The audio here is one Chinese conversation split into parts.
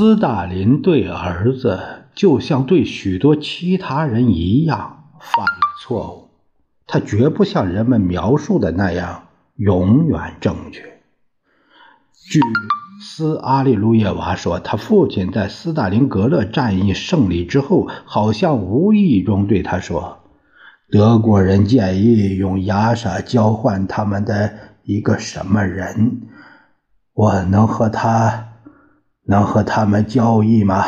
斯大林对儿子就像对许多其他人一样犯了错误，他绝不像人们描述的那样永远正确。据斯阿利路耶娃说，他父亲在斯大林格勒战役胜利之后，好像无意中对他说：“德国人建议用亚莎交换他们的一个什么人，我能和他。”能和他们交易吗？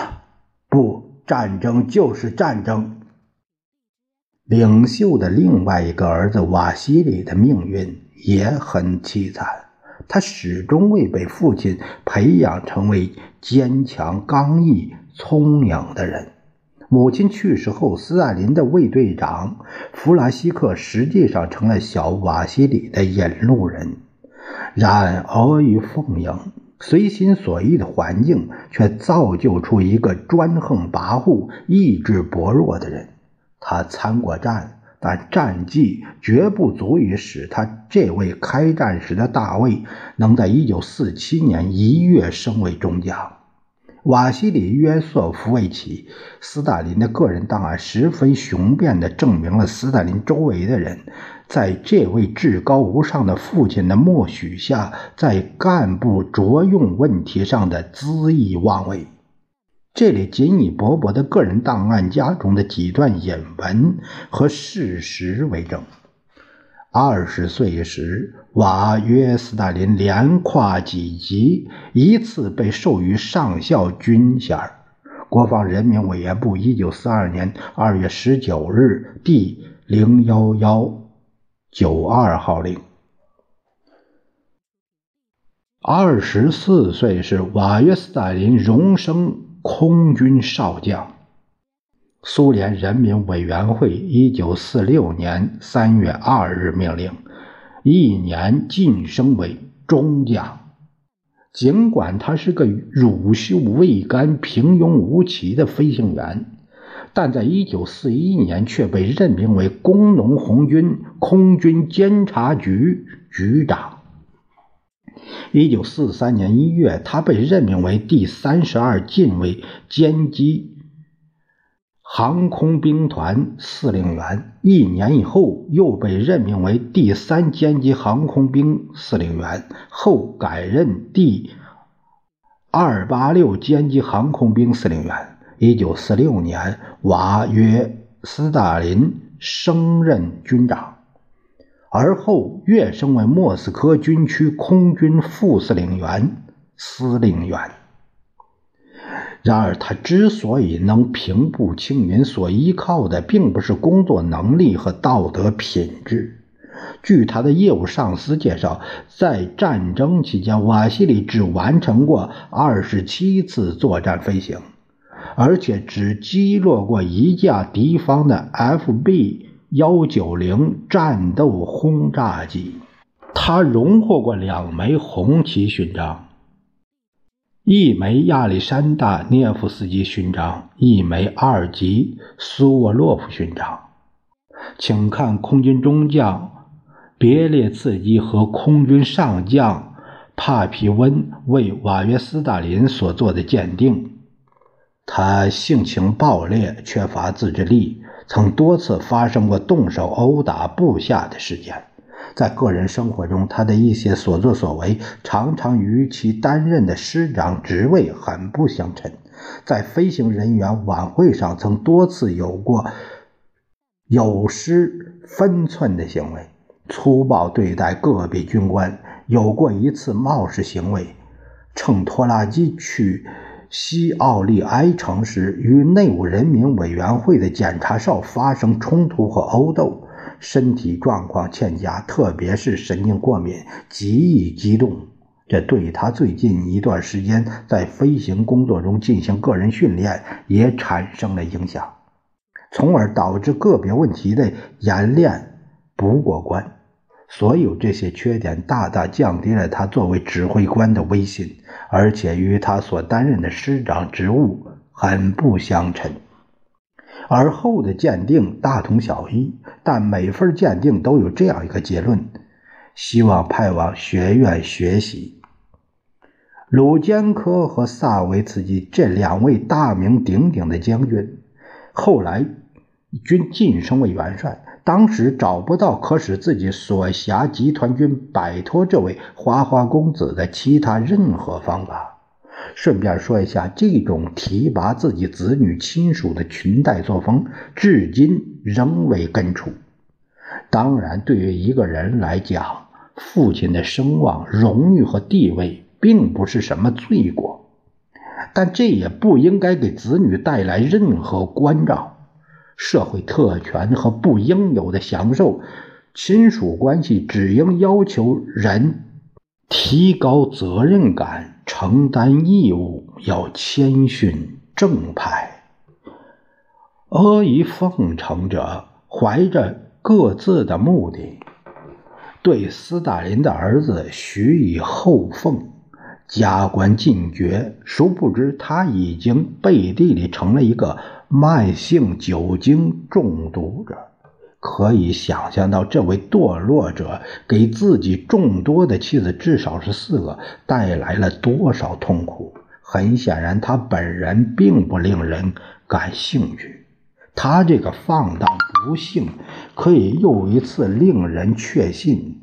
不，战争就是战争。领袖的另外一个儿子瓦西里的命运也很凄惨，他始终未被父亲培养成为坚强、刚毅、聪颖的人。母亲去世后，斯大林的卫队长弗拉西克实际上成了小瓦西里的引路人。然阿谀奉迎。随心所欲的环境，却造就出一个专横跋扈、意志薄弱的人。他参过战，但战绩绝不足以使他这位开战时的大卫能在1947年一月升为中将。瓦西里·约瑟夫维奇·斯大林的个人档案十分雄辩地证明了斯大林周围的人。在这位至高无上的父亲的默许下，在干部着用问题上的恣意妄为，这里仅以伯伯的个人档案夹中的几段引文和事实为证。二十岁时，瓦约斯大林连跨几级，一次被授予上校军衔。国防人民委员部一九四二年二月十九日第零幺幺。九二号令。二十四岁时，瓦约斯大林荣升空军少将。苏联人民委员会一九四六年三月二日命令，一年晋升为中将。尽管他是个乳臭未干、平庸无奇的飞行员。但在1941年却被任命为工农红军空军监察局局长。1943年1月，他被任命为第三十二近卫歼击航空兵团司令员。一年以后，又被任命为第三歼击航空兵司令员，后改任第二八六歼击航空兵司令员。一九四六年，瓦约斯大林升任军长，而后跃升为莫斯科军区空军副司令员、司令员。然而，他之所以能平步青云，所依靠的并不是工作能力和道德品质。据他的业务上司介绍，在战争期间，瓦西里只完成过二十七次作战飞行。而且只击落过一架敌方的 FB 幺九零战斗轰炸机。他荣获过两枚红旗勋章，一枚亚历山大涅夫斯基勋章，一枚二级苏沃洛夫勋章。请看空军中将别列茨基和空军上将帕皮温为瓦约斯大林所做的鉴定。他性情暴烈，缺乏自制力，曾多次发生过动手殴打部下的事件。在个人生活中，他的一些所作所为常常与其担任的师长职位很不相称。在飞行人员晚会上，曾多次有过有失分寸的行为，粗暴对待个别军官。有过一次冒失行为，乘拖拉机去。西奥利埃城时与内务人民委员会的检查哨发生冲突和殴斗，身体状况欠佳，特别是神经过敏，极易激动。这对他最近一段时间在飞行工作中进行个人训练也产生了影响，从而导致个别问题的演练不过关。所有这些缺点大大降低了他作为指挥官的威信，而且与他所担任的师长职务很不相称。而后的鉴定大同小异，但每份鉴定都有这样一个结论：希望派往学院学习。鲁坚科和萨维茨基这两位大名鼎鼎的将军，后来均晋升为元帅。当时找不到可使自己所辖集团军摆脱这位花花公子的其他任何方法。顺便说一下，这种提拔自己子女亲属的裙带作风，至今仍未根除。当然，对于一个人来讲，父亲的声望、荣誉和地位。并不是什么罪过，但这也不应该给子女带来任何关照。社会特权和不应有的享受，亲属关系只应要求人提高责任感、承担义务，要谦逊正派。阿谀奉承者怀着各自的目的，对斯大林的儿子许以厚奉。加官进爵，殊不知他已经背地里成了一个慢性酒精中毒者。可以想象到，这位堕落者给自己众多的妻子，至少是四个，带来了多少痛苦。很显然，他本人并不令人感兴趣。他这个放荡不幸，可以又一次令人确信，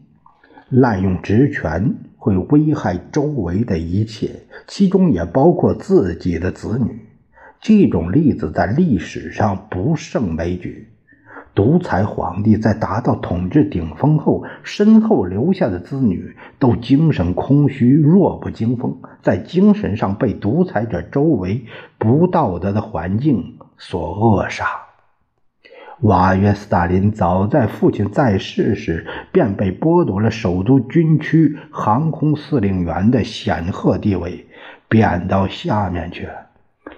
滥用职权。会危害周围的一切，其中也包括自己的子女。这种例子在历史上不胜枚举。独裁皇帝在达到统治顶峰后，身后留下的子女都精神空虚、弱不禁风，在精神上被独裁者周围不道德的环境所扼杀。瓦约斯大林早在父亲在世时便被剥夺了首都军区航空司令员的显赫地位，贬到下面去了。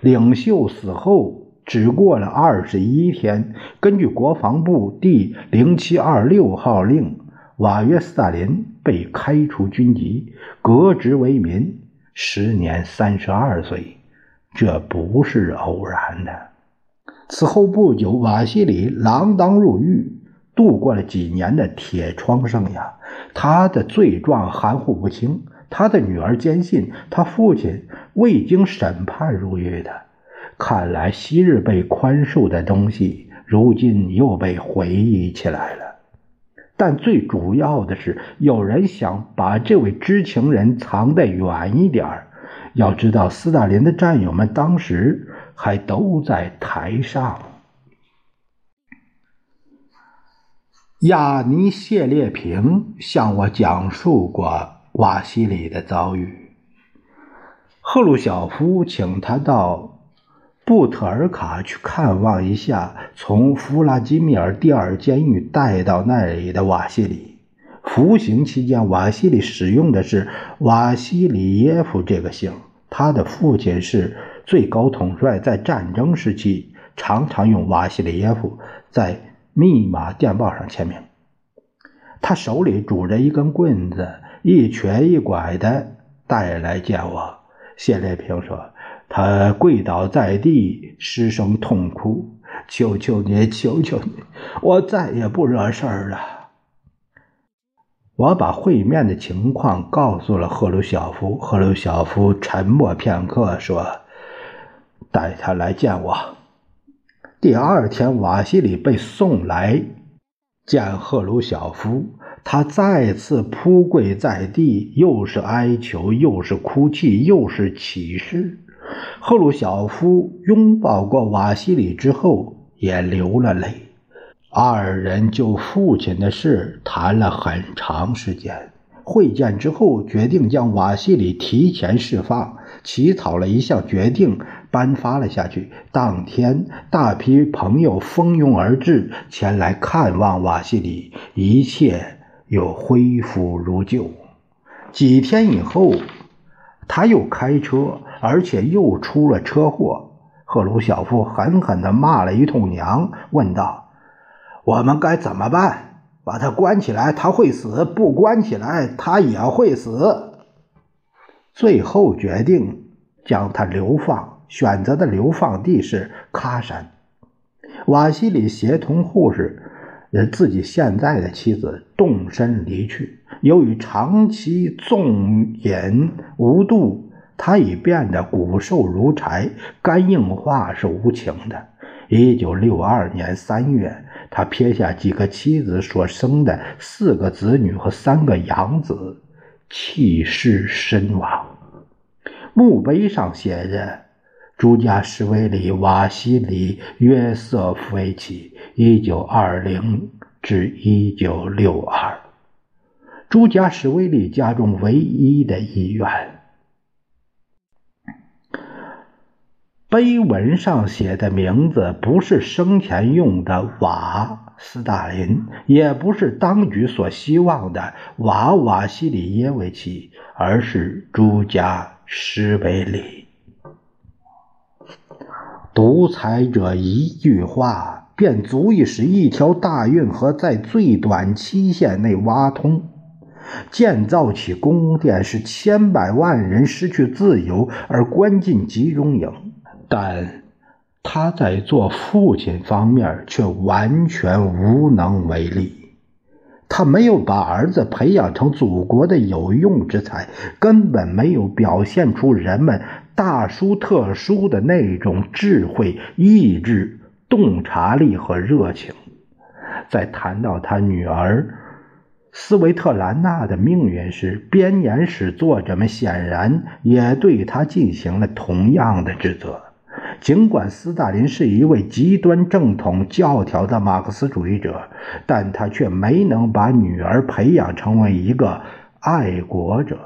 领袖死后只过了二十一天，根据国防部第零七二六号令，瓦约斯大林被开除军籍，革职为民，时年三十二岁。这不是偶然的。此后不久，瓦西里锒铛入狱，度过了几年的铁窗生涯。他的罪状含糊不清。他的女儿坚信他父亲未经审判入狱的。看来昔日被宽恕的东西，如今又被回忆起来了。但最主要的是，有人想把这位知情人藏得远一点儿要知道，斯大林的战友们当时。还都在台上。亚尼谢列平向我讲述过瓦西里的遭遇。赫鲁晓夫请他到布特尔卡去看望一下从弗拉基米尔第二监狱带到那里的瓦西里。服刑期间，瓦西里使用的是瓦西里耶夫这个姓，他的父亲是。最高统帅在战争时期常常用瓦西里耶夫在密码电报上签名。他手里拄着一根棍子，一瘸一拐的带来见我。谢烈平说：“他跪倒在地，失声痛哭，求求你，求求你，我再也不惹事儿了。”我把会面的情况告诉了赫鲁晓夫。赫鲁晓夫沉默片刻，说。带他来见我。第二天，瓦西里被送来见赫鲁晓夫。他再次扑跪在地，又是哀求，又是哭泣，又是起誓。赫鲁晓夫拥抱过瓦西里之后，也流了泪。二人就父亲的事谈了很长时间。会见之后，决定将瓦西里提前释放。起草了一项决定，颁发了下去。当天，大批朋友蜂拥而至，前来看望瓦西里，一切又恢复如旧。几天以后，他又开车，而且又出了车祸。赫鲁晓夫狠狠地骂了一通娘，问道：“我们该怎么办？把他关起来，他会死；不关起来，他也会死。”最后决定将他流放，选择的流放地是喀山。瓦西里协同护士，呃自己现在的妻子动身离去。由于长期纵饮无度。他已变得骨瘦如柴，肝硬化是无情的。一九六二年三月，他撇下几个妻子所生的四个子女和三个养子，弃世身亡。墓碑上写着：“朱加什维里·瓦西里·约瑟夫维奇，一九二零至一九六二。”朱加什维里家中唯一的一员。碑文上写的名字不是生前用的瓦斯大林，也不是当局所希望的瓦瓦西里耶维奇，而是朱家施维里。独裁者一句话便足以使一条大运河在最短期限内挖通，建造起宫殿，使千百万人失去自由而关进集中营。但他在做父亲方面却完全无能为力。他没有把儿子培养成祖国的有用之才，根本没有表现出人们大书特书的那种智慧、意志、洞察力和热情。在谈到他女儿斯维特兰娜的命运时，编年史作者们显然也对他进行了同样的指责。尽管斯大林是一位极端正统、教条的马克思主义者，但他却没能把女儿培养成为一个爱国者。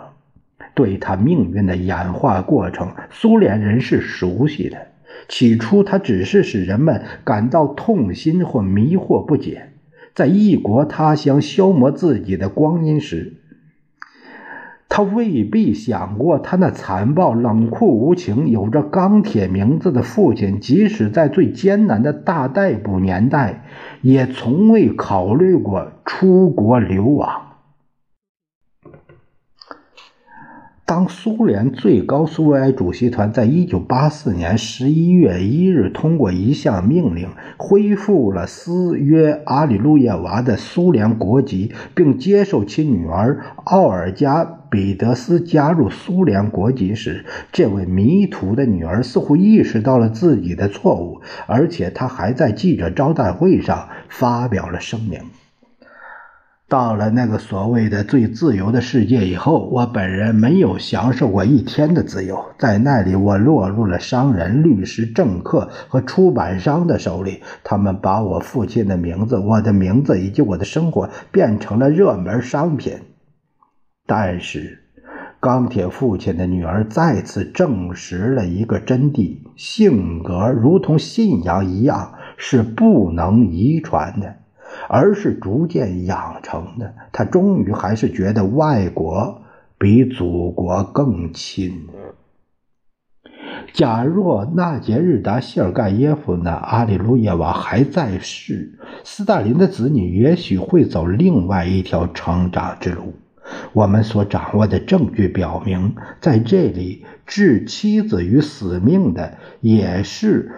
对他命运的演化过程，苏联人是熟悉的。起初，他只是使人们感到痛心或迷惑不解，在异国他乡消磨自己的光阴时。他未必想过，他那残暴、冷酷无情、有着钢铁名字的父亲，即使在最艰难的大逮捕年代，也从未考虑过出国流亡。当苏联最高苏维埃主席团在一九八四年十一月一日通过一项命令，恢复了斯约阿里路耶娃的苏联国籍，并接受其女儿奥尔加·彼得斯加入苏联国籍时，这位迷途的女儿似乎意识到了自己的错误，而且她还在记者招待会上发表了声明。到了那个所谓的最自由的世界以后，我本人没有享受过一天的自由。在那里，我落入了商人、律师、政客和出版商的手里。他们把我父亲的名字、我的名字以及我的生活变成了热门商品。但是，钢铁父亲的女儿再次证实了一个真谛：性格如同信仰一样，是不能遗传的。而是逐渐养成的。他终于还是觉得外国比祖国更亲。假若纳杰日达·谢尔盖耶夫娜·阿里路耶娃还在世，斯大林的子女也许会走另外一条成长之路。我们所掌握的证据表明，在这里置妻子于死命的也是。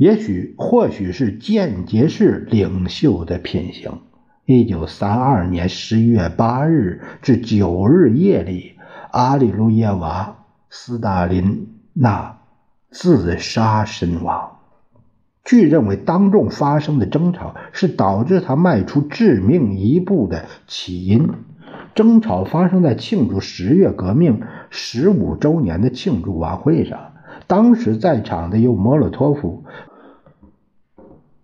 也许，或许是间接式领袖的品行。一九三二年十一月八日至九日夜里，阿里路耶娃·斯大林娜自杀身亡。据认为，当众发生的争吵是导致他迈出致命一步的起因。争吵发生在庆祝十月革命十五周年的庆祝晚会上，当时在场的有莫洛托夫。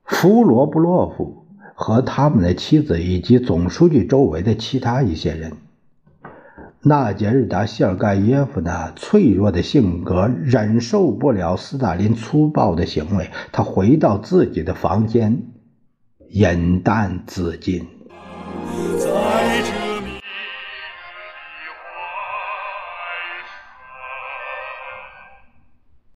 弗罗布洛夫和他们的妻子以及总书记周围的其他一些人。纳杰日达·谢尔盖耶夫那脆弱的性格忍受不了斯大林粗暴的行为，他回到自己的房间，饮弹自尽。